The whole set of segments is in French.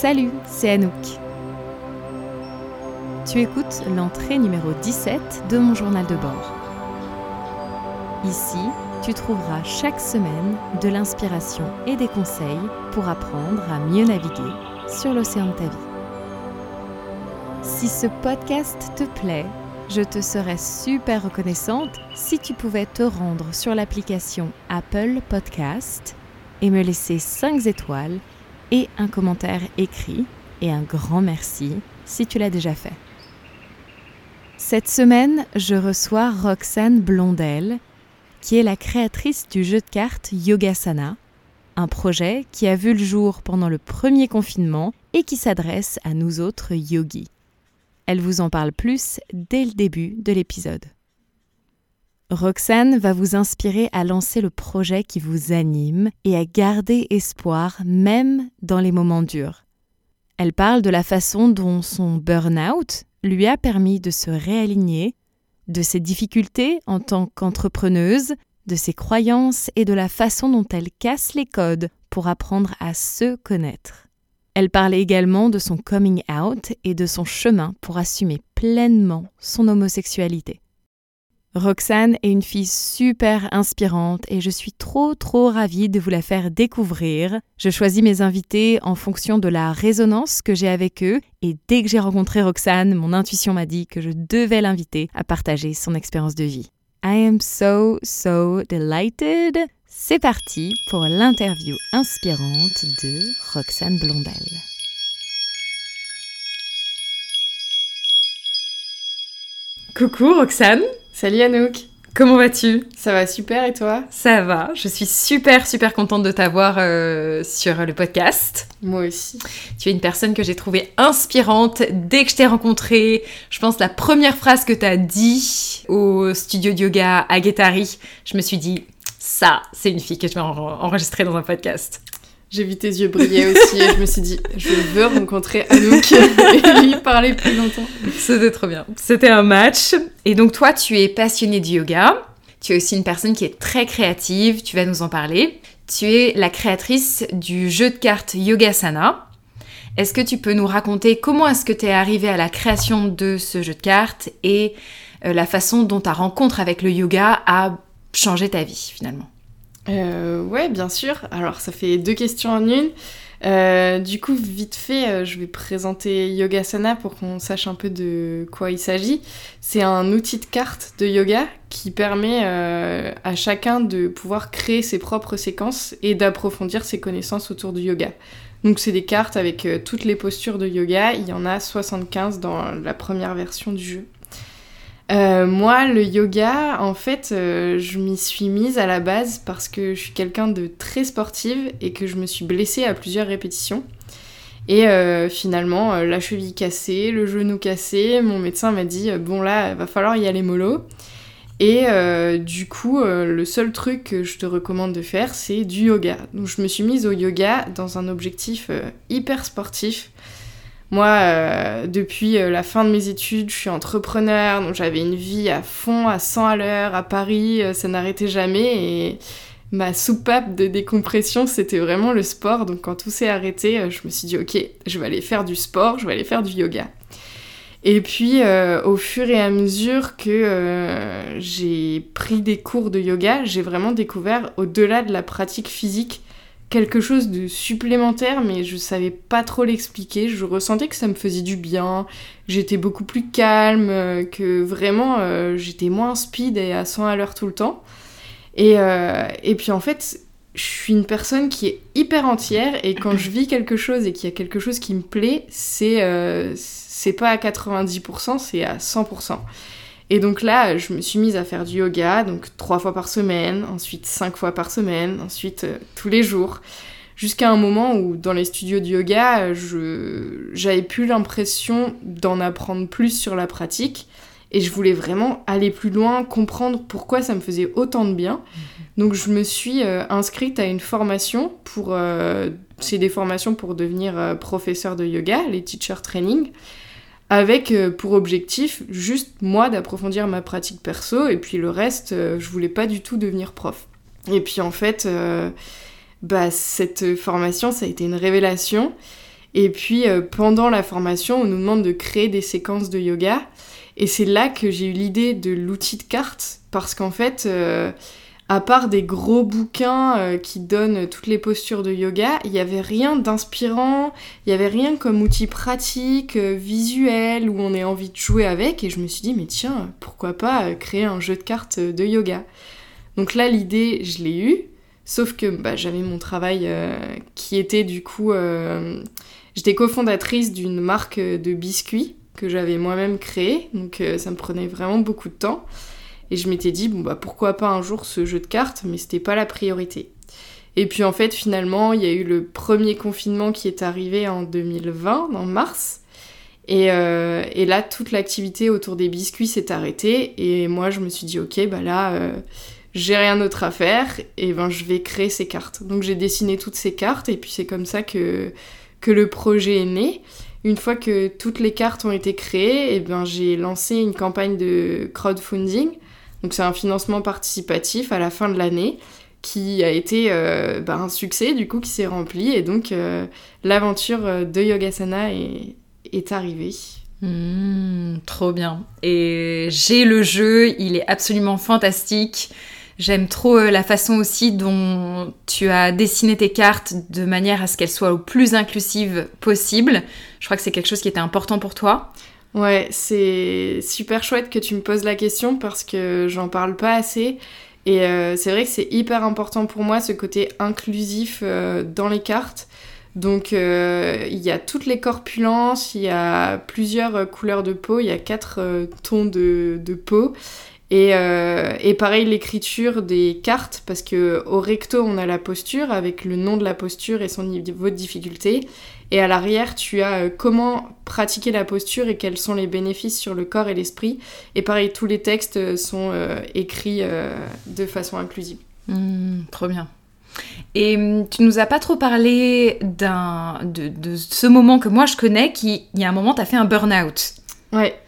Salut, c'est Anouk. Tu écoutes l'entrée numéro 17 de mon journal de bord. Ici, tu trouveras chaque semaine de l'inspiration et des conseils pour apprendre à mieux naviguer sur l'océan de ta vie. Si ce podcast te plaît, je te serais super reconnaissante si tu pouvais te rendre sur l'application Apple Podcast et me laisser 5 étoiles et un commentaire écrit et un grand merci si tu l'as déjà fait. Cette semaine, je reçois Roxane Blondel, qui est la créatrice du jeu de cartes Yogasana, un projet qui a vu le jour pendant le premier confinement et qui s'adresse à nous autres yogis. Elle vous en parle plus dès le début de l'épisode. Roxane va vous inspirer à lancer le projet qui vous anime et à garder espoir même dans les moments durs. Elle parle de la façon dont son burn-out lui a permis de se réaligner, de ses difficultés en tant qu'entrepreneuse, de ses croyances et de la façon dont elle casse les codes pour apprendre à se connaître. Elle parle également de son coming out et de son chemin pour assumer pleinement son homosexualité. Roxane est une fille super inspirante et je suis trop trop ravie de vous la faire découvrir. Je choisis mes invités en fonction de la résonance que j'ai avec eux et dès que j'ai rencontré Roxane, mon intuition m'a dit que je devais l'inviter à partager son expérience de vie. I am so so delighted. C'est parti pour l'interview inspirante de Roxane Blondel. Coucou Roxane Salut Anouk Comment vas-tu? Ça va super et toi? Ça va, je suis super super contente de t'avoir euh, sur le podcast. Moi aussi. Tu es une personne que j'ai trouvée inspirante dès que je t'ai rencontrée. Je pense la première phrase que tu as dit au studio de yoga à Guétari, je me suis dit, ça, c'est une fille que je vais enregistrer dans un podcast. J'ai vu tes yeux briller aussi et je me suis dit, je veux rencontrer Anouk et lui parler plus longtemps. C'était trop bien. C'était un match. Et donc toi, tu es passionnée de yoga. Tu es aussi une personne qui est très créative, tu vas nous en parler. Tu es la créatrice du jeu de cartes Yogasana. Est-ce que tu peux nous raconter comment est-ce que tu es arrivée à la création de ce jeu de cartes et euh, la façon dont ta rencontre avec le yoga a changé ta vie finalement? Euh, ouais, bien sûr. Alors, ça fait deux questions en une. Euh, du coup, vite fait, euh, je vais présenter Yogasana pour qu'on sache un peu de quoi il s'agit. C'est un outil de carte de yoga qui permet euh, à chacun de pouvoir créer ses propres séquences et d'approfondir ses connaissances autour du yoga. Donc, c'est des cartes avec toutes les postures de yoga. Il y en a 75 dans la première version du jeu. Euh, moi, le yoga, en fait, euh, je m'y suis mise à la base parce que je suis quelqu'un de très sportive et que je me suis blessée à plusieurs répétitions. Et euh, finalement, la cheville cassée, le genou cassé, mon médecin m'a dit bon là, il va falloir y aller mollo. Et du coup, le seul truc que je te recommande de faire, c'est du yoga. Donc je me suis mise au yoga dans un objectif hyper sportif. Moi, euh, depuis euh, la fin de mes études, je suis entrepreneur, donc j'avais une vie à fond, à 100 à l'heure, à Paris, euh, ça n'arrêtait jamais et ma soupape de décompression, c'était vraiment le sport. Donc quand tout s'est arrêté, je me suis dit, ok, je vais aller faire du sport, je vais aller faire du yoga. Et puis, au fur et à mesure que j'ai pris des cours de yoga, j'ai vraiment découvert, au-delà de la pratique physique, quelque chose de supplémentaire, mais je savais pas trop l'expliquer. Je ressentais que ça me faisait du bien. J'étais beaucoup plus calme, euh, que vraiment euh, j'étais moins speed et à 100 à l'heure tout le temps. Et, euh, et puis en fait, je suis une personne qui est hyper entière et quand je vis quelque chose et qu'il y a quelque chose qui me plaît, c'est c'est pas à 90%, c'est à 100%. Et donc là, je me suis mise à faire du yoga, donc trois fois par semaine, ensuite cinq fois par semaine, ensuite euh, tous les jours, jusqu'à un moment où dans les studios de yoga, je j'avais plus l'impression d'en apprendre plus sur la pratique, et je voulais vraiment aller plus loin, comprendre pourquoi ça me faisait autant de bien. Mhm. Donc je me suis euh, inscrite à une formation pour, euh, c'est des formations pour devenir professeur de yoga, les teacher training avec euh, pour objectif juste moi d'approfondir ma pratique perso et puis le reste euh, je voulais pas du tout devenir prof. Et puis en fait euh, bah cette formation ça a été une révélation Et puis pendant la formation, on nous demande de créer des séquences de yoga. Et c'est là que j'ai eu l'idée de l'outil de carte, parce qu'en fait, à part des gros bouquins euh, qui donnent toutes les postures de yoga, il n'y avait rien d'inspirant, il n'y avait rien comme outil pratique, euh, visuel, où on ait envie de jouer avec. Et je me suis dit, mais tiens, pourquoi pas euh, créer un jeu de cartes de yoga Donc là, l'idée, je l'ai eue, sauf que bah, j'avais mon travail qui était du coup... J'étais cofondatrice d'une marque de biscuits que j'avais moi-même créée, donc ça me prenait vraiment beaucoup de temps. Et je m'étais dit, bon, bah pourquoi pas un jour ce jeu de cartes, mais c'était pas la priorité. Et puis en fait, finalement, il y a eu le premier confinement qui est arrivé en 2020, en mars. Et, euh, et là, toute l'activité autour des biscuits s'est arrêtée. Et moi, je me suis dit, ok, bah là, euh, j'ai rien d'autre à faire. Et ben, je vais créer ces cartes. Donc j'ai dessiné toutes ces cartes. Et puis c'est comme ça que, que le projet est né. Une fois que toutes les cartes ont été créées, et ben, j'ai lancé une campagne de crowdfunding donc c'est un financement participatif à la fin de l'année qui a été euh, bah, un succès du coup qui s'est rempli et donc euh, l'aventure euh, de Yogasana est, est arrivée. Mmh, trop bien. Et j'ai le jeu, il est absolument fantastique. J'aime trop la façon aussi dont tu as dessiné tes cartes de manière à ce qu'elles soient au plus inclusives possible. Je crois que c'est quelque chose qui était important pour toi. Ouais, c'est super chouette que tu me poses la question parce que j'en parle pas assez. Et euh, c'est vrai que c'est hyper important pour moi ce côté inclusif euh, dans les cartes. Donc euh, il y a toutes les corpulences, il y a plusieurs couleurs de peau, il y a quatre tons de, de peau. Et, et pareil l'écriture des cartes, parce que au recto on a la posture avec le nom de la posture et son niveau de difficulté. Et à l'arrière, tu as euh, comment pratiquer la posture et quels sont les bénéfices sur le corps et l'esprit. Et pareil, tous les textes euh, sont euh, écrits de façon inclusive. Mmh, trop bien. Et hum, tu nous as pas trop parlé d'un, de, de, ce moment que moi je connais, qui, il y a un moment, tu as fait un burn-out. Ouais.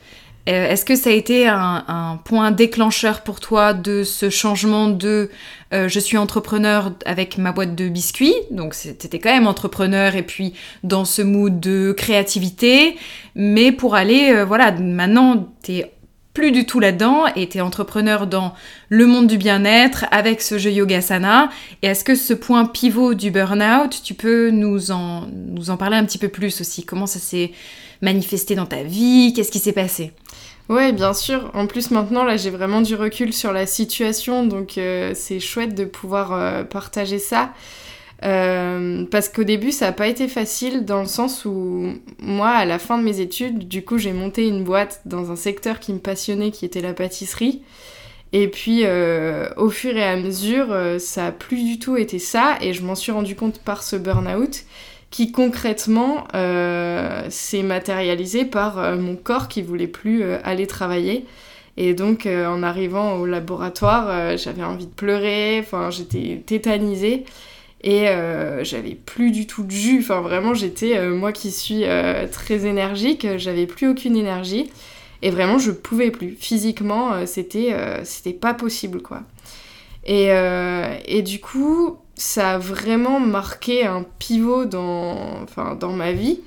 Euh, est-ce que ça a été un, point déclencheur pour toi de ce changement de euh, je suis entrepreneur avec ma boîte de biscuits, donc c'était quand même entrepreneur et puis dans ce mood de créativité, mais pour aller, euh, voilà, maintenant t'es plus du tout là-dedans et t'es entrepreneur dans le monde du bien-être avec ce jeu Yogasana. Et est-ce que ce point pivot du burn-out, tu peux nous en, nous en parler un petit peu plus aussi? Comment ça s'est manifesté dans ta vie? Qu'est-ce qui s'est passé? Ouais, bien sûr. En plus, maintenant, là, j'ai vraiment du recul sur la situation, donc euh, c'est chouette de pouvoir euh, partager ça. Euh, parce qu'au début, ça n'a pas été facile dans le sens où moi, à la fin de mes études, du coup, j'ai monté une boîte dans un secteur qui me passionnait, qui était la pâtisserie. Et puis, au fur et à mesure, ça a plus du tout été ça, et je m'en suis rendu compte par ce burn-out qui concrètement euh, s'est matérialisé par euh, mon corps qui voulait plus euh, aller travailler. Et donc en arrivant au laboratoire, j'avais envie de pleurer, enfin j'étais tétanisée et j'avais plus du tout de jus. Enfin vraiment j'étais moi qui suis très énergique, j'avais plus aucune énergie et vraiment je pouvais plus. Physiquement c'était c'était pas possible quoi. Et, et du coup ça a vraiment marqué un pivot dans, enfin, dans ma vie.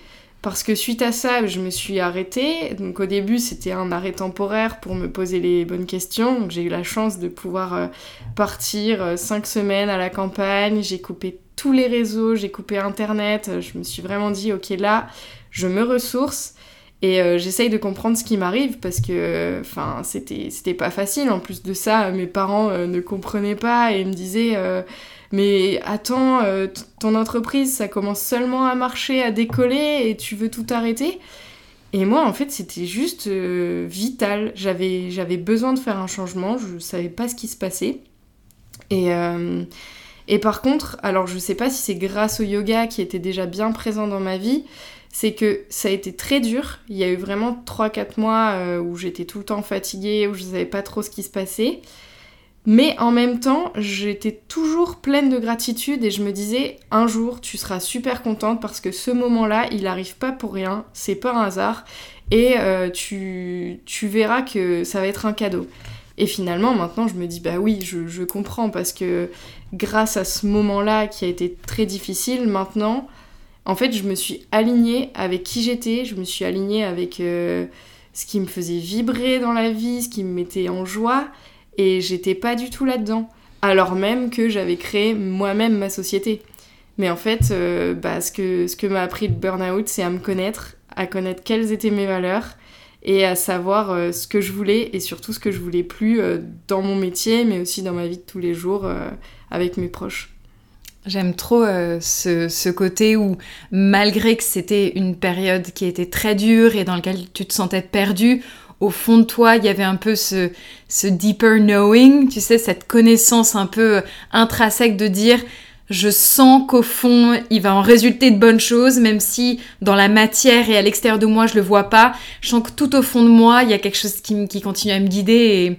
Parce que suite à ça, je me suis arrêtée. Donc au début, c'était un arrêt temporaire pour me poser les bonnes questions. J'ai eu la chance de pouvoir euh, partir euh, cinq semaines à la campagne. J'ai coupé tous les réseaux, j'ai coupé Internet. Je me suis vraiment dit, ok, là, je me ressource. Et euh, j'essaye de comprendre ce qui m'arrive parce que enfin c'était pas facile en plus de ça mes parents ne comprenaient pas et me disaient mais attends, euh, ton entreprise, ça commence seulement à marcher, à décoller, et tu veux tout arrêter? Et moi, en fait, c'était juste euh, vital. J'avais, besoin de faire un changement, je savais pas ce qui se passait. Et, euh, et par contre, alors je sais pas si c'est grâce au yoga qui était déjà bien présent dans ma vie, c'est que ça a été très dur. Il y a eu vraiment 3-4 mois où j'étais tout le temps fatiguée, où je savais pas trop ce qui se passait. Mais en même temps, j'étais toujours pleine de gratitude et je me disais, un jour, tu seras super contente parce que ce moment-là, il n'arrive pas pour rien, c'est pas un hasard, et euh, tu, verras que ça va être un cadeau. Et finalement, maintenant, je me dis, bah oui, je, je comprends parce que grâce à ce moment-là qui a été très difficile, maintenant, en fait, je me suis alignée avec qui j'étais, je me suis alignée avec euh, ce qui me faisait vibrer dans la vie, ce qui me mettait en joie, et j'étais pas du tout là-dedans. Alors même que j'avais créé moi-même ma société. Mais en fait, euh, bah, ce que, ce que m'a appris le burn-out, c'est à me connaître, à connaître quelles étaient mes valeurs et à savoir euh, ce que je voulais et surtout ce que je voulais plus dans mon métier, mais aussi dans ma vie de tous les jours avec mes proches. J'aime trop euh, ce, côté où, malgré que c'était une période qui était très dure et dans laquelle tu te sentais perdu, au fond de toi, il y avait un peu ce, ce deeper knowing, tu sais, cette connaissance un peu intrinsèque de dire je sens qu'au fond, il va en résulter de bonnes choses, même si dans la matière et à l'extérieur de moi, je le vois pas. Je sens que tout au fond de moi, il y a quelque chose qui, qui continue à me guider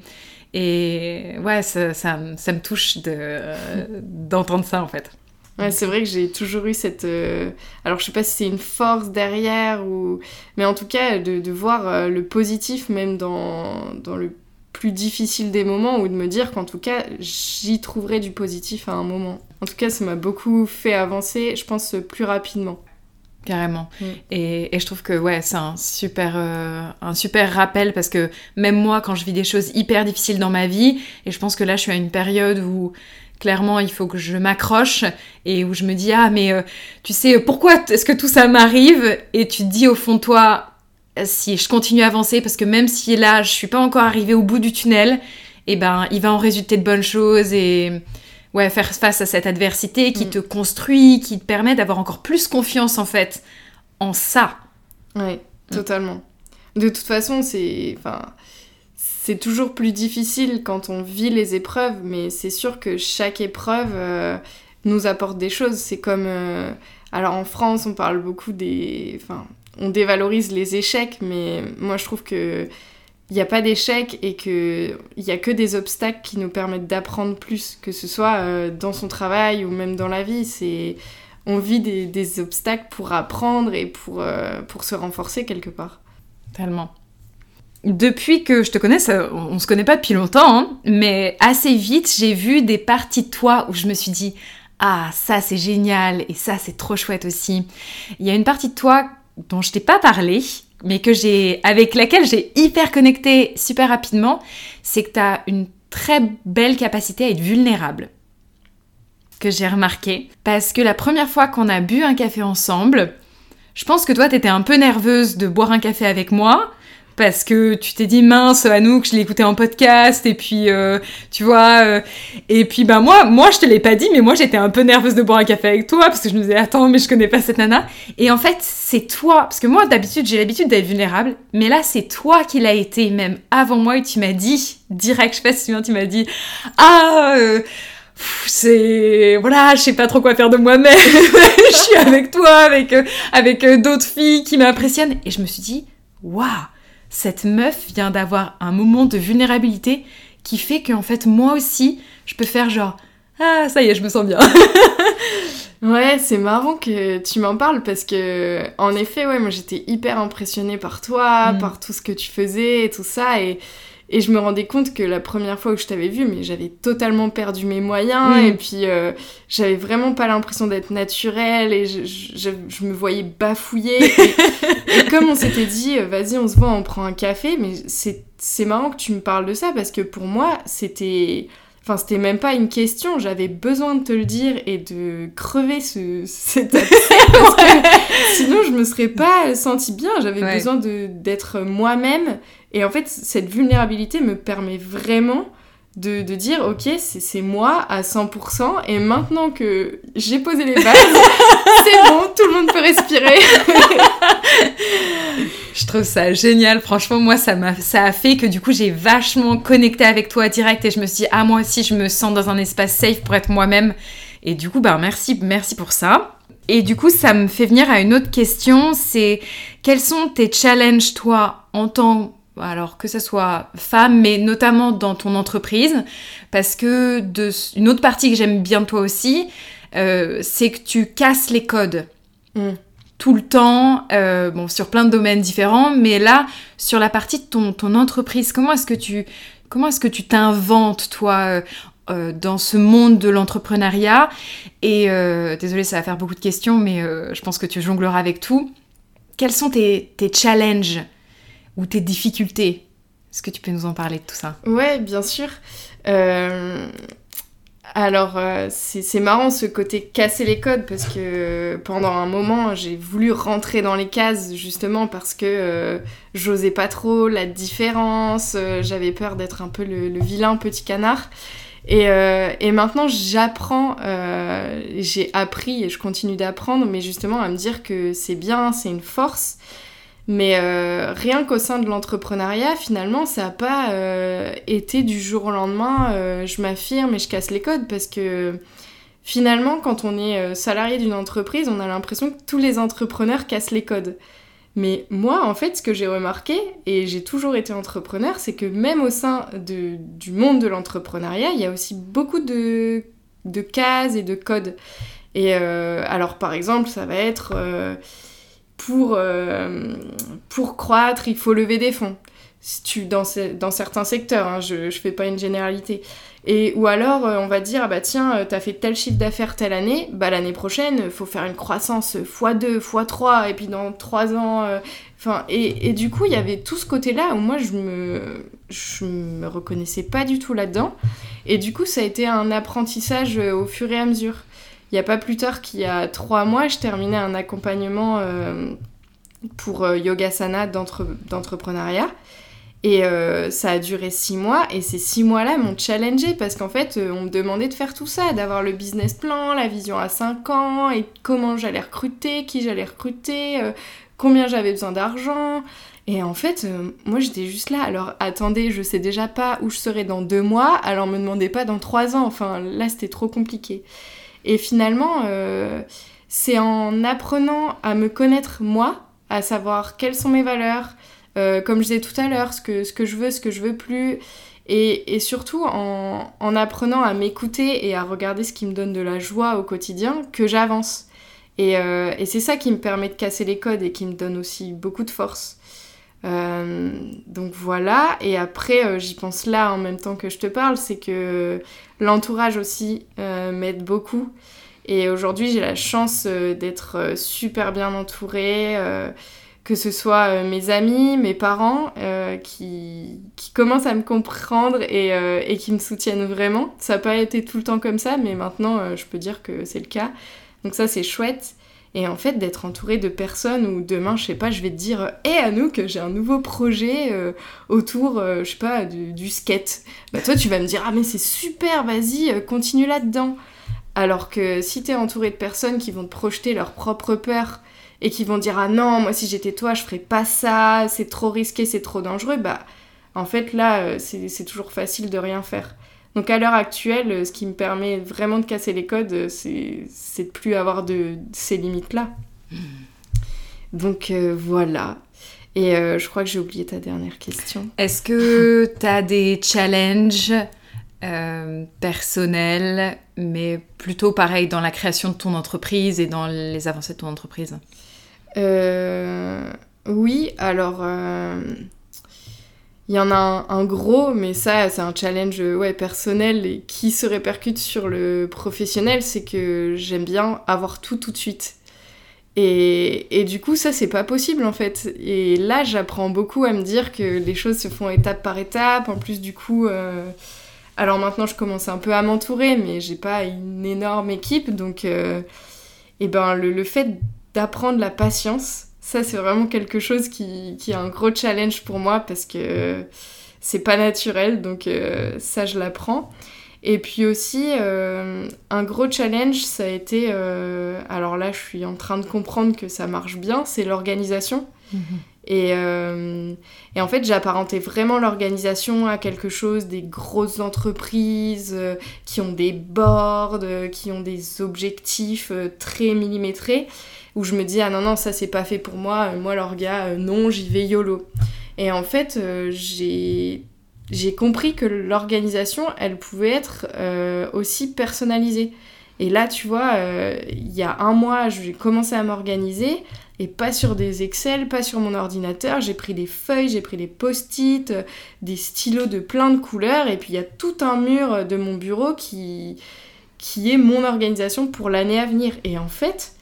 et, ouais, ça, ça, ça me touche d'entendre ça en fait. Ouais, c'est vrai que j'ai toujours eu cette. Euh, alors, je sais pas si c'est une force derrière ou. Mais en tout cas, de, de voir euh, le positif même dans, dans le plus difficile des moments ou de me dire qu'en tout cas, j'y trouverai du positif à un moment. En tout cas, ça m'a beaucoup fait avancer, je pense, plus rapidement carrément. Mm. Et, et, je trouve que ouais, c'est un super, euh, un super rappel parce que même moi, quand je vis des choses hyper difficiles dans ma vie, et je pense que là, je suis à une période où clairement, il faut que je m'accroche et où je me dis ah mais euh, tu sais pourquoi est-ce que tout ça m'arrive? Et tu te dis au fond de toi si je continue à avancer parce que même si là je suis pas encore arrivée au bout du tunnel, et eh ben il va en résulter de bonnes choses et ouais, faire face à cette adversité qui mm. te construit, qui te permet d'avoir encore plus confiance en fait en ça. Ouais, mm. totalement. De toute façon, c'est enfin c'est toujours plus difficile quand on vit les épreuves, mais c'est sûr que chaque épreuve euh, nous apporte des choses. C'est comme euh, alors en France, on parle beaucoup des enfin, on dévalorise les échecs, mais moi je trouve que il n'y a pas d'échec et qu'il n'y a que des obstacles qui nous permettent d'apprendre plus, que ce soit euh, dans son travail ou même dans la vie. C'est on vit des, obstacles pour apprendre et pour, pour se renforcer quelque part. Tellement. Depuis que je te connais, on, ne se connaît pas depuis longtemps, hein, mais assez vite, j'ai vu des parties de toi où je me suis dit Ah, ça c'est génial et ça c'est trop chouette aussi. Il y a une partie de toi dont je t'ai pas parlé, mais que j'ai, avec laquelle j'ai hyper connecté super rapidement, c'est que tu as une très belle capacité à être vulnérable. Que j'ai remarqué. Parce que la première fois qu'on a bu un café ensemble, je pense que toi, t'étais un peu nerveuse de boire un café avec moi parce que tu t'es dit mince Anouk je l'ai écouté en podcast et puis euh, tu vois euh, et puis ben moi moi je te l'ai pas dit mais moi j'étais un peu nerveuse de boire un café avec toi parce que je me disais attends mais je connais pas cette nana. Et en fait c'est toi parce que moi d'habitude j'ai l'habitude d'être vulnérable mais là c'est toi qui l'a été même avant moi et tu m'as dit direct je sais pas si tu tu m'as dit ah euh, c'est voilà je sais pas trop quoi faire de moi-même je suis avec toi avec avec d'autres filles qui m'impressionnent. Et je me suis dit waouh cette meuf vient d'avoir un moment de vulnérabilité qui fait qu'en fait, moi aussi, je peux faire genre Ah, ça y est, je me sens bien. ouais, c'est marrant que tu m'en parles parce que, en effet, ouais, moi j'étais hyper impressionnée par toi, mm. par tout ce que tu faisais et tout ça. Et et je me rendais compte que la première fois que je t'avais vu, mais j'avais totalement perdu mes moyens mm. et puis euh, j'avais vraiment pas l'impression d'être naturelle et je, je, je, me voyais bafouiller. et, comme on s'était dit, euh, vas-y, on se voit, on prend un café, mais c'est marrant que tu me parles de ça parce que pour moi, c'était. Enfin, c'était même pas une question, j'avais besoin de te le dire et de crever ce, cet parce que sinon je me serais pas sentie bien, j'avais besoin d'être moi-même et en fait, cette vulnérabilité me permet vraiment de, de dire, ok, c'est moi à 100%, et maintenant que j'ai posé les bases, c'est bon, tout le monde peut respirer. je trouve ça génial, franchement, moi, ça, a, ça a fait que du coup, j'ai vachement connecté avec toi direct, et je me suis dit, ah, moi aussi, je me sens dans un espace safe pour être moi-même. Et du coup, bah, merci, merci pour ça. Et du coup, ça me fait venir à une autre question, c'est quels sont tes challenges, toi, en tant alors que ce soit femme, mais notamment dans ton entreprise, parce que de, une autre partie que j'aime bien de toi aussi, euh, c'est que tu casses les codes. Mm. Tout le temps, euh, bon, sur plein de domaines différents, mais là, sur la partie de ton, ton entreprise, comment est-ce que tu comment est-ce que tu t'inventes, toi, euh, dans ce monde de l'entrepreneuriat? Et désolé, ça va faire beaucoup de questions, mais je pense que tu jongleras avec tout. Quels sont tes, tes challenges? Ou tes difficultés Est-ce que tu peux nous en parler de tout ça? Ouais, bien sûr. Euh, alors, euh, c'est marrant ce côté casser les codes parce que pendant un moment, j'ai voulu rentrer dans les cases justement parce que euh, j'osais pas trop la différence, j'avais peur d'être un peu le, vilain petit canard. Et, et maintenant, j'apprends, j'ai appris et je continue d'apprendre, mais justement à me dire que c'est bien, c'est une force mais euh, rien qu'au sein de l'entrepreneuriat, finalement, ça n'a pas euh, été du jour au lendemain, euh, je m'affirme et je casse les codes parce que finalement, quand on est salarié d'une entreprise, on a l'impression que tous les entrepreneurs cassent les codes. Mais moi, en fait, ce que j'ai remarqué, et j'ai toujours été entrepreneur, c'est que même au sein de, du monde de l'entrepreneuriat, il y a aussi beaucoup de, de cases et de codes. Et alors, par exemple, ça va être pour, euh, pour croître, il faut lever des fonds. Si tu, dans, dans certains secteurs, hein, je ne fais pas une généralité. Et, ou alors, euh, on va dire, ah bah tiens, euh, tu as fait tel chiffre d'affaires telle année, bah l'année prochaine, faut faire une croissance x2, x3, et puis dans 3 ans... Et, et, du coup, il y avait tout ce côté-là où moi, je me, je me reconnaissais pas du tout là-dedans. Et du coup, ça a été un apprentissage au fur et à mesure. Il n'y a pas plus tard qu'il y a trois mois, je terminais un accompagnement euh, pour euh, Yogasana d'entrepreneuriat. Et euh, ça a duré six mois, et ces six mois-là m'ont challengé parce qu'en fait, on me demandait de faire tout ça, d'avoir le business plan, la vision à cinq ans, et comment j'allais recruter, qui j'allais recruter, combien j'avais besoin d'argent. Et en fait, moi j'étais juste là. Alors attendez, je sais déjà pas où je serai dans deux mois, alors me demandez pas dans trois ans. Enfin là, c'était trop compliqué. Et finalement, euh, c'est en apprenant à me connaître moi, à savoir quelles sont mes valeurs, euh, comme je disais tout à l'heure, ce que, ce que je veux, ce que je veux plus, et, surtout en, apprenant à m'écouter et à regarder ce qui me donne de la joie au quotidien, que j'avance. Et, euh, et c'est ça qui me permet de casser les codes et qui me donne aussi beaucoup de force. Donc voilà, et après j'y pense là en même temps que je te parle, c'est que L'entourage aussi euh, m'aide beaucoup. Et aujourd'hui, j'ai la chance euh, d'être euh, super bien entourée, que ce soit mes amis, mes parents, qui, commencent à me comprendre et, qui me soutiennent vraiment. Ça n'a pas été tout le temps comme ça, mais maintenant, je peux dire que c'est le cas. Donc ça, c'est chouette. Et en fait, d'être entouré de personnes où demain, je sais pas, je vais te dire Hé Anouk, j'ai un nouveau projet euh, autour, euh, je sais pas, du, skate. Bah, toi, tu vas me dire Ah, mais c'est super, vas-y, euh, continue là-dedans. Alors que si t'es entouré de personnes qui vont te projeter leur propre peur et qui vont dire Ah non, moi, si j'étais toi, je ferais pas ça, c'est trop risqué, c'est trop dangereux, bah, en fait, là, c'est toujours facile de rien faire. Donc à l'heure actuelle, euh, ce qui me permet vraiment de casser les codes, euh, c'est de plus avoir de, ces limites-là. Hmm. Donc euh, voilà. Et je crois que j'ai oublié ta dernière question. Est-ce que tu as des challenges personnels, mais plutôt pareil dans la création de ton entreprise et dans les avancées de ton entreprise? Oui, alors il y en a un, gros, mais ça, c'est un challenge ouais, personnel et qui se répercute sur le professionnel, c'est que j'aime bien avoir tout tout de suite. Et, et du coup, ça, c'est pas possible en fait. Et là, j'apprends beaucoup à me dire que les choses se font étape par étape. En plus, du coup, euh, alors maintenant, je commence un peu à m'entourer, mais j'ai pas une énorme équipe. Donc, euh, et ben, le fait d'apprendre la patience, ça, c'est vraiment quelque chose qui, qui, est un gros challenge pour moi parce que c'est pas naturel, donc euh, ça, je l'apprends. Et puis aussi, euh, un gros challenge, ça a été, euh, alors là, je suis en train de comprendre que ça marche bien, c'est l'organisation. Mhm. Et, et, en fait, j'apparentais vraiment l'organisation à quelque chose des grosses entreprises qui ont des boards, qui ont des objectifs très millimétrés où je me dis ah non non ça c'est pas fait pour moi euh, moi l'orga euh, non j'y vais yolo. Et en fait euh, j'ai j'ai compris que l'organisation elle pouvait être aussi personnalisée. Et là tu vois il y a un mois j'ai commencé à m'organiser et pas sur des Excel, pas sur mon ordinateur. J'ai pris des feuilles, j'ai pris des post-it, des stylos de plein de couleurs, et puis il y a tout un mur de mon bureau qui, qui est mon organisation pour l'année à venir. Et en fait,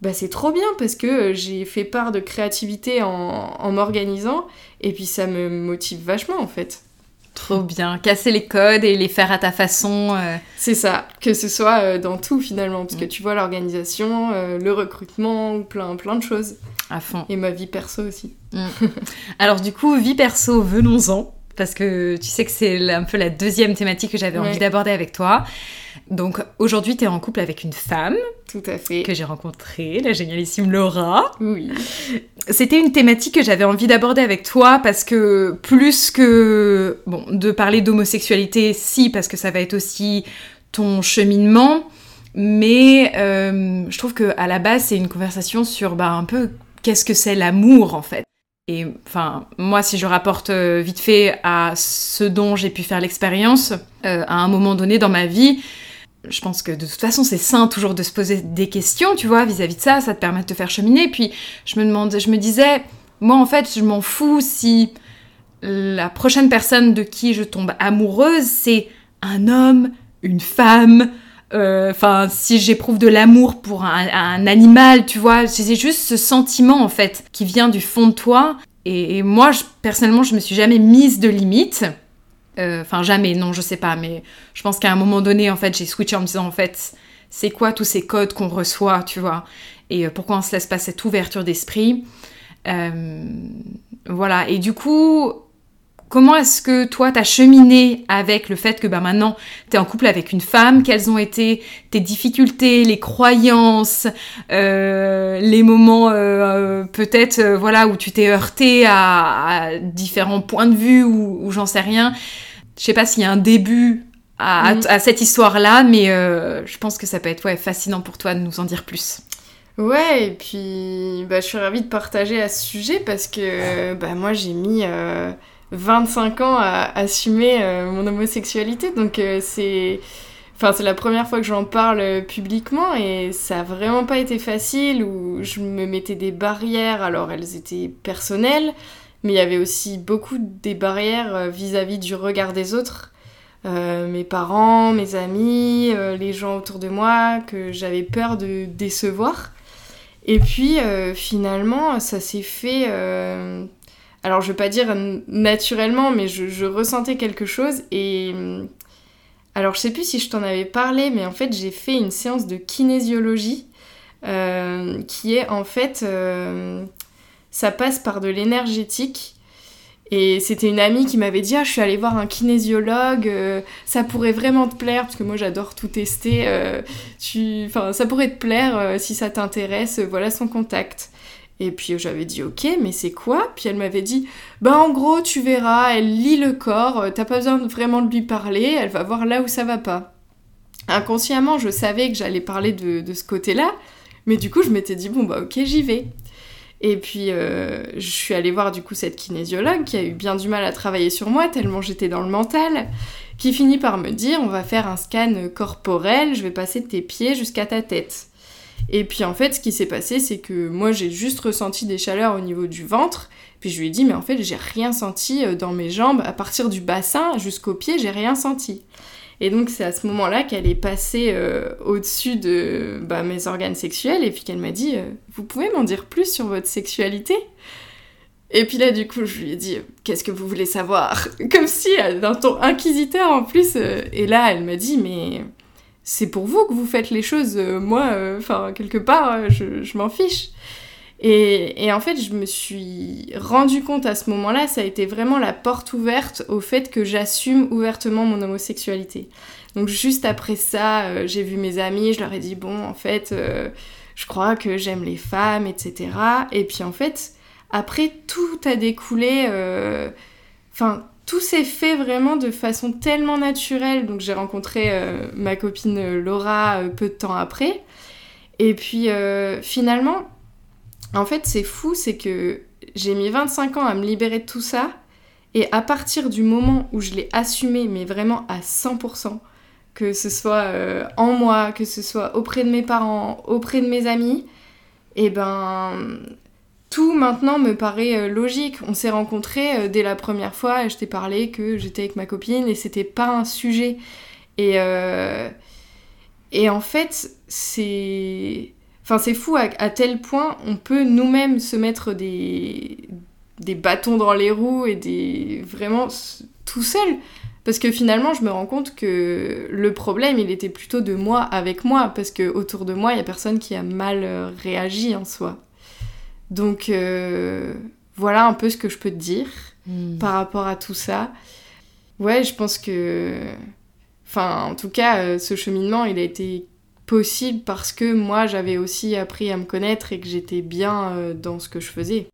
bah c'est trop bien parce que j'ai fait part de créativité en, en m'organisant, et puis ça me motive vachement en fait. Trop bien, casser les codes et les faire à ta façon. Euh. C'est ça, que ce soit euh, dans tout finalement, parce que mm. tu vois l'organisation, euh, le recrutement, ou plein, plein de choses. À fond. Et ma vie perso aussi. Mm. Alors du coup, vie perso, venons-en, parce que tu sais que c'est un peu la deuxième thématique que j'avais envie d'aborder avec toi. Donc aujourd'hui, tu es en couple avec une femme. Tout à fait. Que j'ai rencontrée, la génialissime Laura. Oui. C'était une thématique que j'avais envie d'aborder avec toi parce que plus que bon, de parler d'homosexualité, si, parce que ça va être aussi ton cheminement, mais euh, je trouve que à la base c'est une conversation sur bah, un peu qu'est-ce que c'est l'amour en fait? Et enfin, moi, si je rapporte euh, vite fait à ce dont j'ai pu faire l'expérience euh, à un moment donné dans ma vie, je pense que de toute façon, c'est sain toujours de se poser des questions, tu vois, vis-à-vis de ça, ça te permet de te faire cheminer. Puis je me je me disais, moi en fait, je m'en fous si la prochaine personne de qui je tombe amoureuse, c'est un homme, une femme, euh, enfin, si j'éprouve de l'amour pour un, animal, tu vois, c'est juste ce sentiment en fait qui vient du fond de toi. Et, moi, personnellement, je me suis jamais mise de limite. Euh, enfin, jamais, non, je sais pas, mais je pense qu'à un moment donné, en fait, j'ai switché en me disant, en fait, c'est quoi tous ces codes qu'on reçoit, tu vois Et euh, pourquoi on se laisse pas cette ouverture d'esprit? Voilà, et du coup, Comment est-ce que toi, t'as cheminé avec le fait que bah, maintenant, t'es en couple avec une femme? Quelles ont été tes difficultés, les croyances, euh, les moments euh, peut-être euh, voilà où tu t'es heurté à, différents points de vue ou, j'en sais rien? Je sais pas s'il y a un début à, mm. cette histoire-là, mais je pense que ça peut être ouais, fascinant pour toi de nous en dire plus. Ouais, et puis bah, je suis ravie de partager à ce sujet parce que bah, moi j'ai mis 25 ans à assumer euh, mon homosexualité. Donc euh, c'est... Enfin, c'est la première fois que j'en parle euh, publiquement et ça a vraiment pas été facile où je me mettais des barrières. Alors, elles étaient personnelles, mais il y avait aussi beaucoup des barrières vis-à-vis du regard des autres. mes parents, mes amis, les gens autour de moi que j'avais peur de décevoir. Et puis finalement, ça s'est fait alors je vais pas dire naturellement, mais je, ressentais quelque chose et alors je sais plus si je t'en avais parlé, mais en fait j'ai fait une séance de kinésiologie euh, qui est en fait euh, ça passe par de l'énergétique. Et c'était une amie qui m'avait dit Ah, je suis allée voir un kinésiologue, euh, ça pourrait vraiment te plaire, parce que moi j'adore tout tester. Enfin, ça pourrait te plaire si ça t'intéresse, voilà son contact. Et puis j'avais dit ok, mais c'est quoi? Puis elle m'avait dit bah en gros tu verras, elle lit le corps, euh, t'as pas besoin vraiment de lui parler, elle va voir là où ça va pas. Inconsciemment, je savais que j'allais parler de, ce côté-là, mais du coup je m'étais dit bon bah ok j'y vais. Et puis euh, je suis allée voir du coup cette kinésiologue qui a eu bien du mal à travailler sur moi tellement j'étais dans le mental, qui finit par me dire on va faire un scan corporel, je vais passer de tes pieds jusqu'à ta tête. Et puis en fait, ce qui s'est passé, c'est que moi j'ai juste ressenti des chaleurs au niveau du ventre. Puis je lui ai dit, mais en fait, j'ai rien senti euh, dans mes jambes, à partir du bassin jusqu'aux pieds, j'ai rien senti. Et donc c'est à ce moment-là qu'elle est passée euh, au-dessus de bah, mes organes sexuels et puis qu'elle m'a dit, euh, vous pouvez m'en dire plus sur votre sexualité? Et puis là, du coup, je lui ai dit, qu'est-ce que vous voulez savoir? Comme si, d'un ton inquisiteur en plus. Et là, elle m'a dit, mais c'est pour vous que vous faites les choses. Euh, moi, euh, enfin, quelque part, euh, je, m'en fiche. Et, en fait, je me suis rendu compte à ce moment-là, ça a été vraiment la porte ouverte au fait que j'assume ouvertement mon homosexualité. Donc juste après ça, j'ai vu mes amis, je leur ai dit, bon, en fait, je crois que j'aime les femmes, etc. Et puis en fait, après, tout a découlé. Enfin, tout s'est fait vraiment de façon tellement naturelle. Donc j'ai rencontré euh, ma copine Laura euh, peu de temps après. Et puis euh, finalement, en fait c'est fou, c'est que j'ai mis 25 ans à me libérer de tout ça. Et à partir du moment où je l'ai assumé, mais vraiment à 100%, que ce soit en moi, que ce soit auprès de mes parents, auprès de mes amis, et ben tout maintenant me paraît logique. On s'est rencontrés dès la première fois, je t'ai parlé que j'étais avec ma copine et c'était pas un sujet. Et, et en fait, c'est. Enfin, c'est fou à, tel point on peut nous-mêmes se mettre des, bâtons dans les roues et des. vraiment tout seul. Parce que finalement, je me rends compte que le problème, il était plutôt de moi avec moi, parce que autour de moi, il y a personne qui a mal euh, réagi en soi. Donc euh, voilà un peu ce que je peux te dire hmm. par rapport à tout ça. Ouais, je pense que, enfin, en tout cas, euh, ce cheminement, il a été possible parce que moi, j'avais aussi appris à me connaître et que j'étais bien dans ce que je faisais.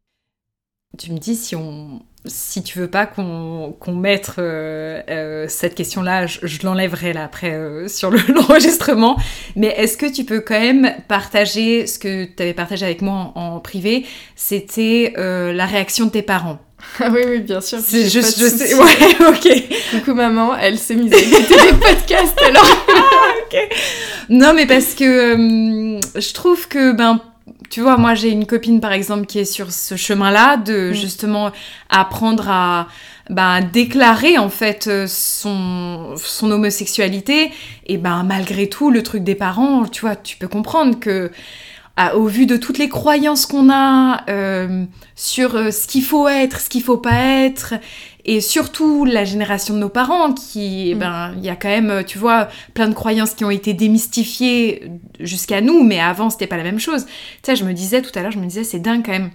Tu me dis si on, si tu veux pas qu'on mette euh, euh, cette question-là, je, l'enlèverai là après euh, sur l'enregistrement. Mais est-ce que tu peux quand même partager ce que tu avais partagé avec moi en, privé? C'était la réaction de tes parents. Ah oui, oui, bien sûr. C'est juste, je sais. Ouais, ok. coup, maman, elle s'est mise à écouter des podcasts alors. ah, ok. Non, mais parce que je trouve que, ben, tu vois, moi j'ai une copine par exemple qui est sur ce chemin-là de mm. justement apprendre à bah, déclarer en fait euh, son, son homosexualité et ben malgré tout le truc des parents, tu vois, tu peux comprendre que au vu de toutes les croyances qu'on a euh, sur euh, ce qu'il faut être, ce qu'il faut pas être, et surtout la génération de nos parents qui, eh mm. ben, il y a quand même, tu vois, plein de croyances qui ont été démystifiées jusqu'à nous, mais avant c'était pas la même chose. Tu sais, je me disais tout à l'heure, je me disais, c'est dingue quand même.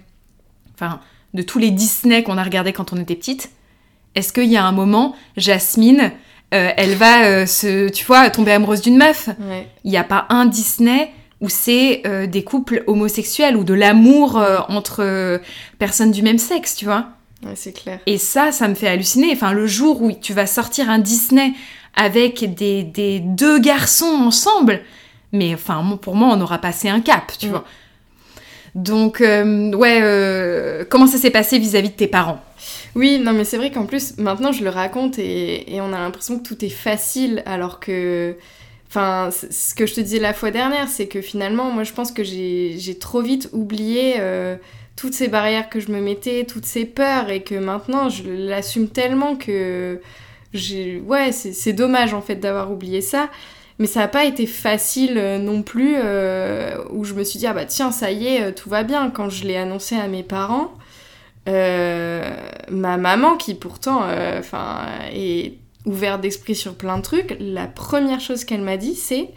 Enfin, de tous les Disney qu'on a regardés quand on était petite, est-ce qu'il y a un moment, Jasmine, euh, elle va se, tu vois, tomber amoureuse d'une meuf? Il n'y a pas un Disney où c'est euh, des couples homosexuels ou de l'amour euh, entre euh, personnes du même sexe, tu vois. Ouais, c'est clair. Et ça, ça me fait halluciner. Enfin, le jour où tu vas sortir un Disney avec des, des deux garçons ensemble, mais enfin, pour moi, on aura passé un cap, tu vois. Donc, ouais, comment ça s'est passé vis-à-vis de tes parents? Oui, non, mais c'est vrai qu'en plus, maintenant, je le raconte et, et on a l'impression que tout est facile, alors que Enfin, ce que je te disais la fois dernière, c'est que finalement, moi, je pense que j'ai trop vite oublié euh, toutes ces barrières que je me mettais, toutes ces peurs, et que maintenant, je l'assume tellement que. Ouais, c'est dommage, en fait, d'avoir oublié ça. Mais ça n'a pas été facile euh, non plus, euh, où je me suis dit, ah bah tiens, ça y est, tout va bien. Quand je l'ai annoncé à mes parents, ma maman, qui pourtant enfin est ouvert d'esprit sur plein de trucs, la première chose qu'elle m'a dit, c'est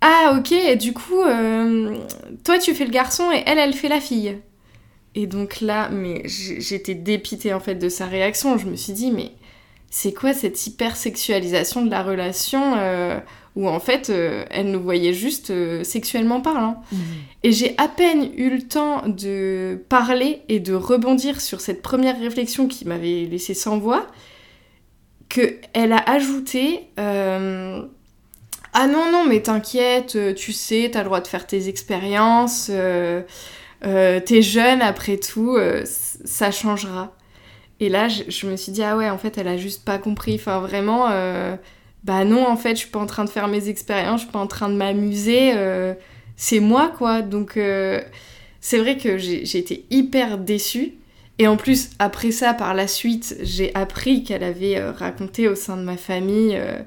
Ah, ok, et du coup, euh, toi tu fais le garçon et elle, elle fait la fille. Et donc là, mais j'étais dépitée en fait de sa réaction. Je me suis dit, mais c'est quoi cette hypersexualisation de la relation euh, où en fait euh, elle nous voyait juste sexuellement parlant. Mmh. Et j'ai à peine eu le temps de parler et de rebondir sur cette première réflexion qui m'avait laissé sans voix qu'elle a ajouté euh, Ah non, non, mais t'inquiète, euh, tu sais, t'as le droit de faire tes expériences, euh, t'es jeune après tout, ça changera. Et là, je, me suis dit Ah ouais, en fait, elle a juste pas compris. Enfin, vraiment, bah non, en fait, je suis pas en train de faire mes expériences, je suis pas en train de m'amuser, c'est moi, quoi. Donc, c'est vrai que j'ai été hyper déçue. Et en plus, après ça, par la suite, j'ai appris qu'elle avait euh, raconté au sein de ma famille euh,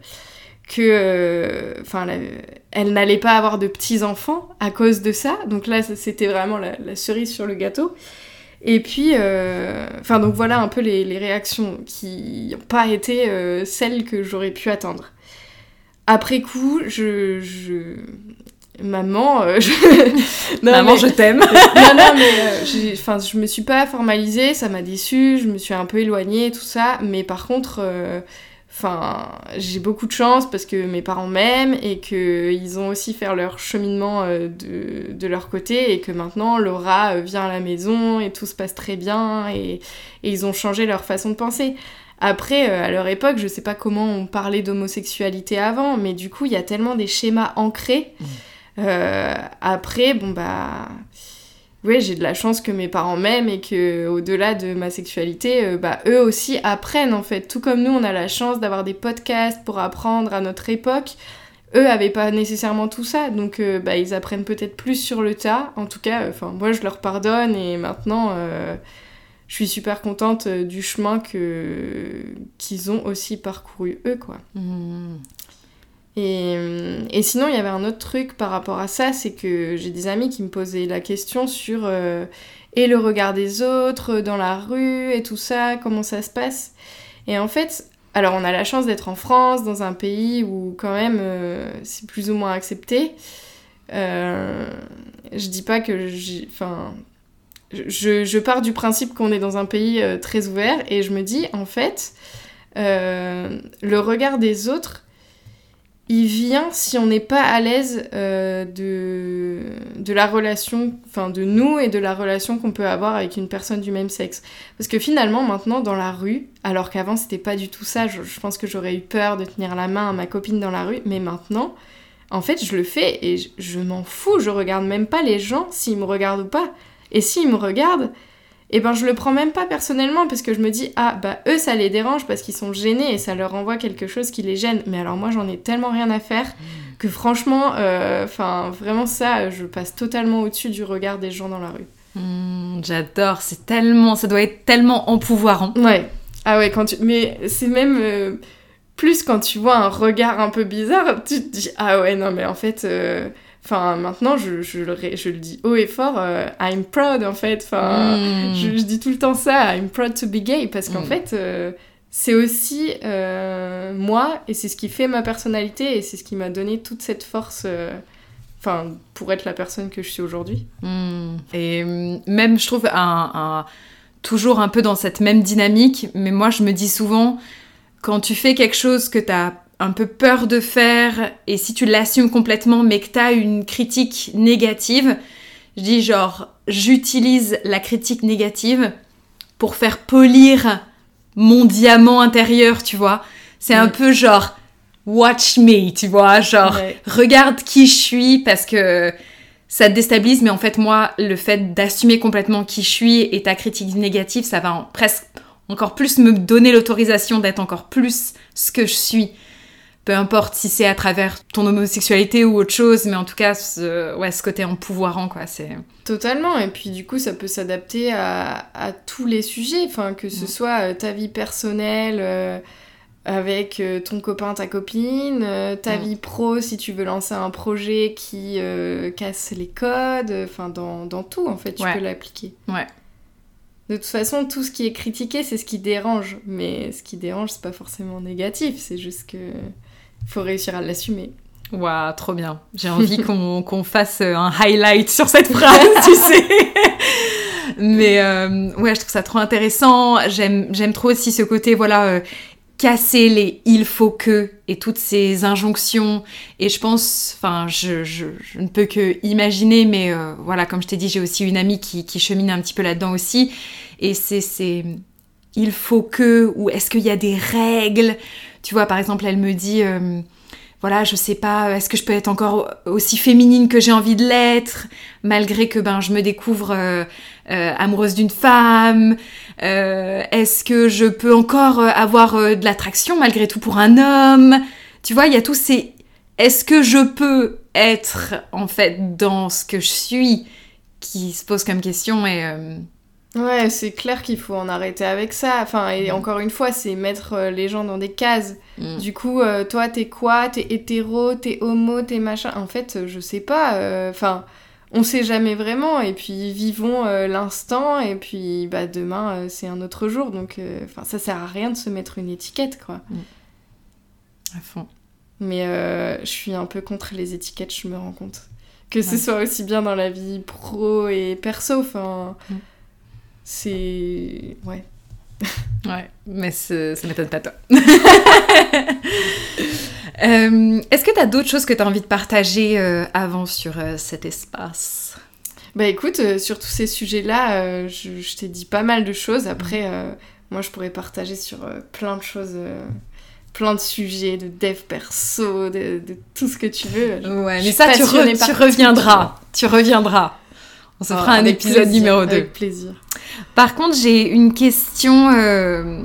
que, euh, enfin, elle n'allait pas avoir de petits enfants à cause de ça. Donc là, c'était vraiment la, cerise sur le gâteau. Et puis, enfin, donc voilà un peu les, réactions qui n'ont pas été celles que j'aurais pu attendre. Après coup, je, Maman, euh, je... Maman, je t'aime. non, non, mais euh, je me suis pas formalisée, ça m'a déçue, je me suis un peu éloignée, tout ça. Mais par contre, euh, enfin, j'ai beaucoup de chance parce que mes parents m'aiment et qu'ils ont aussi fait leur cheminement de, de, leur côté et que maintenant Laura vient à la maison et tout se passe très bien et, et ils ont changé leur façon de penser. Après, à leur époque, je sais pas comment on parlait d'homosexualité avant, mais du coup, il y a tellement des schémas ancrés. Mmh. Euh, après, bon bah ouais, j'ai de la chance que mes parents m'aiment et que au-delà de ma sexualité, euh, bah eux aussi apprennent en fait. Tout comme nous, on a la chance d'avoir des podcasts pour apprendre à notre époque. eux avaient pas nécessairement tout ça, donc euh, bah, ils apprennent peut-être plus sur le tas. En tout cas, enfin moi je leur pardonne et maintenant je suis super contente du chemin que qu'ils ont aussi parcouru eux quoi. Hmm. Et, et sinon il y avait un autre truc par rapport à ça, c'est que j'ai des amis qui me posaient la question sur euh, et le regard des autres dans la rue et tout ça, comment ça se passe. Et en fait, alors on a la chance d'être en France, dans un pays où quand même euh, c'est plus ou moins accepté. Euh, je dis pas que j'ai... Enfin, je, je pars du principe qu'on est dans un pays euh, très ouvert et je me dis en fait, euh, le regard des autres, il vient si on n'est pas à l'aise euh, de, de la relation, enfin de nous et de la relation qu'on peut avoir avec une personne du même sexe. Parce que finalement, maintenant, dans la rue, alors qu'avant c'était pas du tout ça, je, pense que j'aurais eu peur de tenir la main à ma copine dans la rue, mais maintenant, en fait, je le fais et je, je m'en fous, je regarde même pas les gens s'ils me regardent ou pas. Et s'ils me regardent, eh ben je le prends même pas personnellement parce que je me dis ah bah eux ça les dérange parce qu'ils sont gênés et ça leur envoie quelque chose qui les gêne. Mais alors moi j'en ai tellement rien à faire que franchement, enfin vraiment ça, je passe totalement au-dessus du regard des gens dans la rue. Hmm, J'adore, c'est tellement, ça doit être tellement empouvoirant. Ouais. Ah ouais quand tu, mais c'est même euh, plus quand tu vois un regard un peu bizarre, tu te dis ah ouais non mais en fait. euh, Enfin, maintenant, je, je, le, ré- je le dis haut et fort, euh, I'm proud en fait. Enfin, Hmm. je, je dis tout le temps ça, I'm proud to be gay, parce qu'en Mm. fait, euh, c'est aussi euh, moi, et c'est ce qui fait ma personnalité, et c'est ce qui m'a donné toute cette force, enfin, pour être la personne que je suis aujourd'hui. Hmm. Et même, je trouve, un, un- toujours un peu dans cette même dynamique, mais moi, je me dis souvent, quand tu fais quelque chose que tu as un peu peur de faire, et si tu l'assumes complètement, mais que tu as une critique négative, je dis genre, j'utilise la critique négative pour faire polir mon diamant intérieur, tu vois. C'est un peu genre, watch me, tu vois, genre, Ouais. regarde qui je suis parce que ça te déstabilise, mais en fait, moi, le fait d'assumer complètement qui je suis et ta critique négative, ça va en- presque encore plus me donner l'autorisation d'être encore plus ce que je suis. Peu importe si c'est à travers ton homosexualité ou autre chose, mais en tout cas, ce, ouais, ce côté empouvoirant, quoi, c'est... Totalement, et puis du coup, ça peut s'adapter à, à tous les sujets, enfin, que ce Mm. soit euh, ta vie personnelle euh, avec euh, ton copain, ta copine, ta Mm. vie pro si tu veux lancer un projet qui euh, casse les codes, enfin, dans, dans tout, en fait, tu Ouais. peux l'appliquer. Ouais. De toute façon, tout ce qui est critiqué, c'est ce qui dérange, mais ce qui dérange, c'est pas forcément négatif, c'est juste que faut réussir à l'assumer. Waouh, trop bien. J'ai envie qu'on qu'on fasse euh, un highlight sur cette phrase, tu sais. Mais euh, ouais, je trouve ça trop intéressant. J'aime trop aussi ce côté, voilà, euh, casser les il faut que et toutes ces injonctions. Et je pense, enfin, je, je, je ne peux que imaginer, mais euh, voilà, comme je t'ai dit, j'ai aussi une amie qui, qui chemine un petit peu là-dedans aussi. Et c'est c'est il faut que, ou est-ce qu'il y a des règles? Tu vois, par exemple, elle me dit. euh, voilà, je sais pas, est-ce que je peux être encore aussi féminine que j'ai envie de l'être, malgré que ben je me découvre euh, euh, amoureuse d'une femme Est-ce que je peux encore avoir de l'attraction malgré tout pour un homme? Tu vois, il y a tous ces est-ce que je peux être en fait dans ce que je suis qui se pose comme question et Ouais, c'est clair qu'il faut en arrêter avec ça. Enfin, et Mm. encore une fois, c'est mettre euh, les gens dans des cases. mm, Du coup, euh, toi, t'es quoi? T'es hétéro? T'es homo? T'es machin? En fait, euh, je sais pas. euh, Enfin, on sait jamais vraiment. Et puis, vivons euh, l'instant. Et puis, bah, demain, c'est un autre jour. Donc, enfin, ça sert à rien de se mettre une étiquette, quoi. à fond. Mais je suis un peu contre les étiquettes, je me rends compte. Que ce soit aussi bien dans la vie pro et perso. Enfin, Mm. C'est. Ouais. Ouais, mais ça m'étonne pas toi. Euh, Est-ce que tu as d'autres choses que tu as envie de partager euh, avant sur euh, cet espace? Bah écoute, sur tous ces sujets-là, je, je t'ai dit pas mal de choses. Après, euh, moi, je pourrais partager sur plein de choses, plein de sujets, de dev perso, de, de tout ce que tu veux. Ouais, mais ça, tu, re- reviendras. Tu reviendras. On se Ah, fera un épisode plaisir, numéro 2. Avec plaisir. Par contre, j'ai une question euh,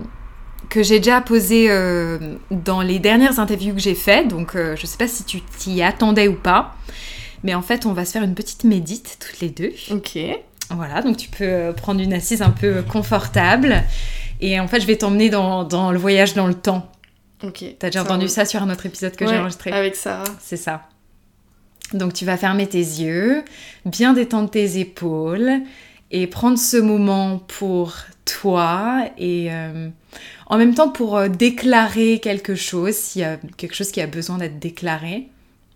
que j'ai déjà posée euh, dans les dernières interviews que j'ai faites. Donc, euh, je sais pas si tu t'y attendais ou pas. Mais en fait, on va se faire une petite médite toutes les deux. Ok. Voilà, donc tu peux prendre une assise un peu confortable. Et en fait, je vais t'emmener dans, dans le voyage dans le temps. Ok. T'as déjà entendu ça sur un autre épisode que j'ai enregistré? Avec Sarah. C'est ça. Donc tu vas fermer tes yeux, bien détendre tes épaules et prendre ce moment pour toi et euh, en même temps pour euh, déclarer quelque chose, s'il y a quelque chose qui a besoin d'être déclaré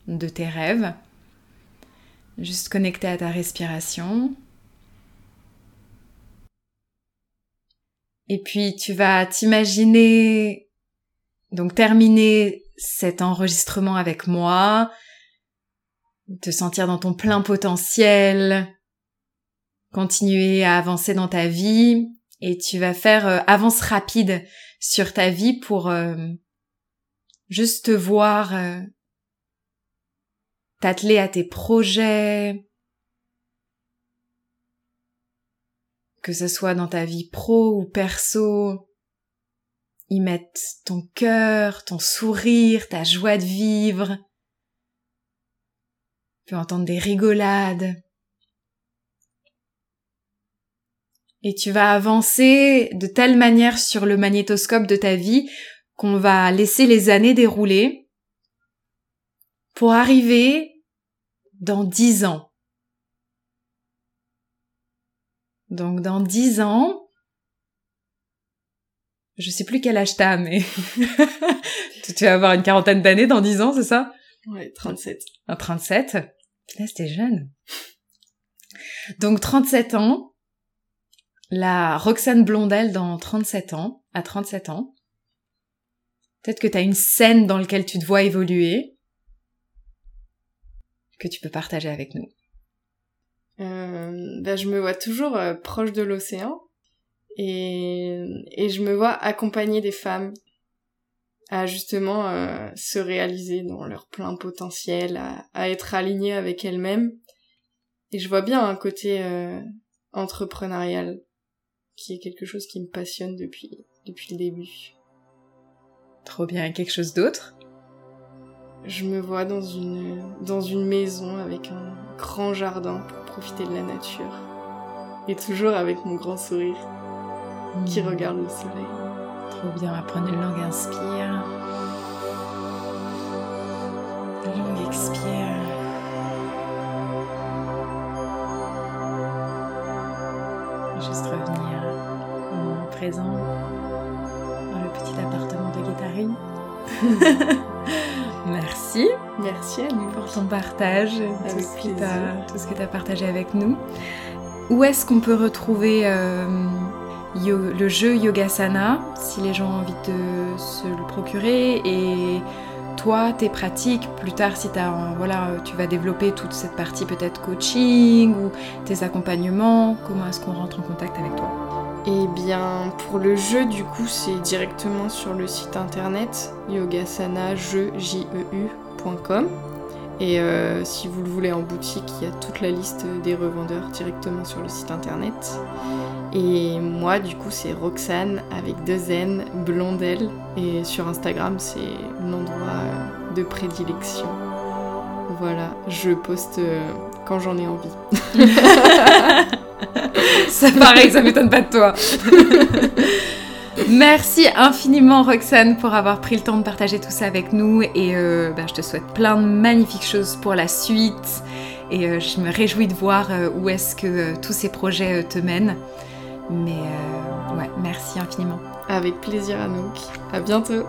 de tes rêves. Juste connecté à ta respiration. Et puis tu vas t'imaginer donc terminer cet enregistrement avec moi, te sentir dans ton plein potentiel, continuer à avancer dans ta vie et tu vas faire euh, avance rapide sur ta vie pour euh, juste te voir euh, t'atteler à tes projets, que ce soit dans ta vie pro ou perso, y mettre ton cœur, ton sourire, ta joie de vivre. Tu peux entendre des rigolades. Et tu vas avancer de telle manière sur le magnétoscope de ta vie qu'on va laisser les années dérouler pour arriver dans dix ans. Donc dans dix ans, je sais plus quel âge t'as, mais tu vas avoir une quarantaine d'années dans 10 ans, c'est ça? Ouais, 37. Un 37 Là, c'était jeune. Donc 37 ans, la Roxane Blondel dans 37 ans, à 37 ans. Peut-être que tu as une scène dans laquelle tu te vois évoluer, que tu peux partager avec nous. Euh, bah, je me vois toujours euh, proche de l'océan et, et je me vois accompagner des femmes à justement euh, se réaliser dans leur plein potentiel, à, à être alignées avec elles-mêmes. Et je vois bien un côté euh, entrepreneurial qui est quelque chose qui me passionne depuis, depuis le début. Trop bien, quelque chose d'autre? Je me vois dans une, dans une maison avec un grand jardin pour profiter de la nature. Et toujours avec mon grand sourire qui Hmm, regarde le soleil. Trop bien, prenez une langue, inspire. Une langue, expire. Juste revenir au moment présent, dans le petit appartement de Guittarine. Merci Merci nous. pour ton partage, tout ce, que tout ce que tu as partagé avec nous. Où est-ce qu'on peut retrouver euh, le jeu Yogasana si les gens ont envie de se le procurer et toi, tes pratiques, plus tard si as, voilà, tu vas développer toute cette partie peut-être coaching ou tes accompagnements, comment est-ce qu'on rentre en contact avec toi? Eh bien, pour le jeu, du coup, c'est directement sur le site internet yogasanajeu.com. Et euh, si vous le voulez en boutique, il y a toute la liste des revendeurs directement sur le site internet. Et moi, du coup, c'est Roxane avec deux N, Blondel. Et sur Instagram, c'est l'endroit euh, de prédilection. Voilà, je poste euh, quand j'en ai envie. Ça pareil, ça m'étonne pas de toi. Merci infiniment Roxane pour avoir pris le temps de partager tout ça avec nous et euh, ben, je te souhaite plein de magnifiques choses pour la suite et je me réjouis de voir où est-ce que tous ces projets te mènent. Mais euh, ouais, merci infiniment. Avec plaisir, Anouk. À bientôt.